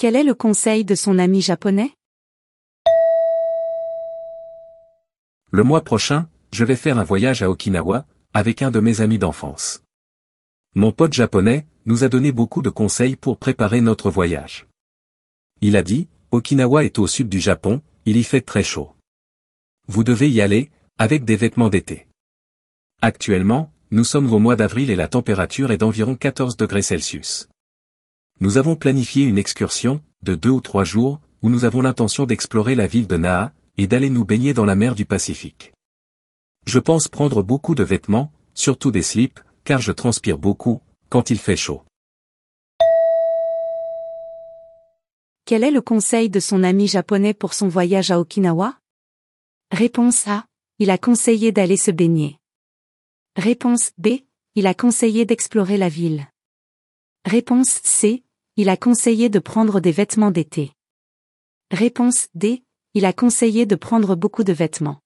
Quel est le conseil de son ami japonais? Le mois prochain, je vais faire un voyage à Okinawa, avec un de mes amis d'enfance. Mon pote japonais, nous a donné beaucoup de conseils pour préparer notre voyage. Il a dit, Okinawa est au sud du Japon, il y fait très chaud. Vous devez y aller, avec des vêtements d'été. Actuellement, nous sommes au mois d'avril et la température est d'environ 14 degrés Celsius. Nous avons planifié une excursion, de deux ou trois jours, où nous avons l'intention d'explorer la ville de Naha, et d'aller nous baigner dans la mer du Pacifique. Je pense prendre beaucoup de vêtements, surtout des slips, car je transpire beaucoup, quand il fait chaud. Quel est le conseil de son ami japonais pour son voyage à Okinawa? Réponse A. Il a conseillé d'aller se baigner. Réponse B. Il a conseillé d'explorer la ville. Réponse C. Il a conseillé de prendre des vêtements d'été. Réponse D. Il a conseillé de prendre beaucoup de vêtements.